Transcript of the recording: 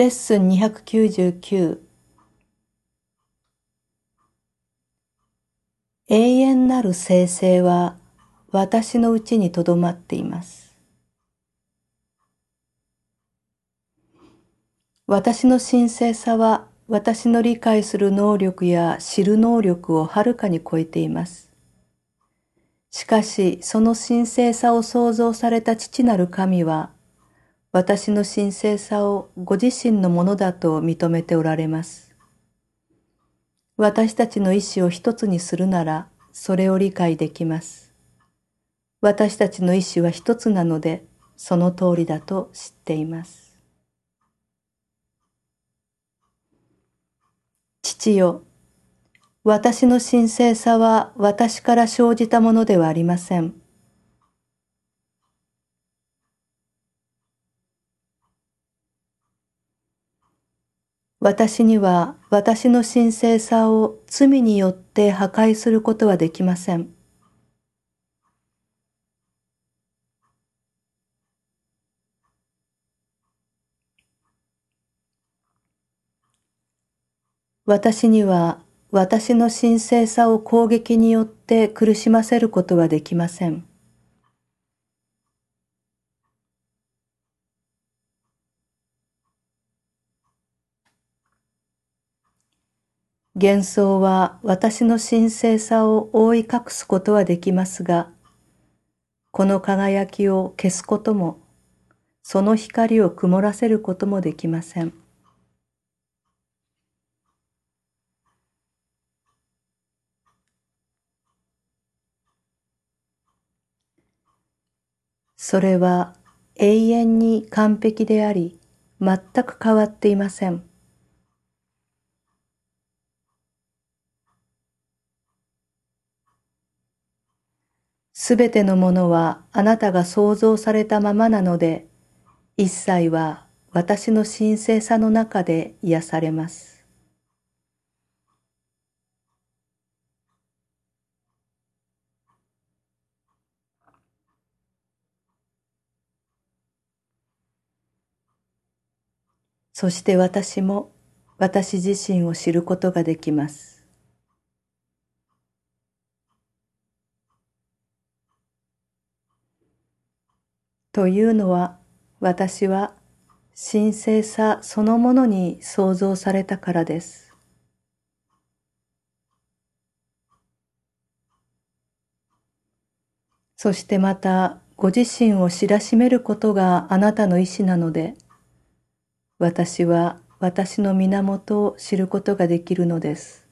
レッスン299永遠なる生成は私のうちにとどまっています。私の神聖さは私の理解する能力や知る能力をはるかに超えています。しかし、その神聖さを創造された父なる神は、私の神聖さをご自身のものだと認めておられます。私たちの意志を一つにするなら、それを理解できます。私たちの意志は一つなので、その通りだと知っています。父よ、私の神聖さは私から生じたものではありません。私には私の神聖さを罪によって破壊することはできません。私には私の神聖さを攻撃によって苦しませることはできません。幻想は私の神聖さを覆い隠すことはできますが、この輝きを消すことも、その光を曇らせることもできません。それは永遠に完璧であり、全く変わっていません。すべてのものはあなたが創造されたままなので、一切は私の神聖さの中で癒されます。そして私も私自身を知ることができます。というのは私は神聖さそのものに創造されたからです。そしてまたご自身を知らしめることがあなたの意志なので、私は私の源を知ることができるのです。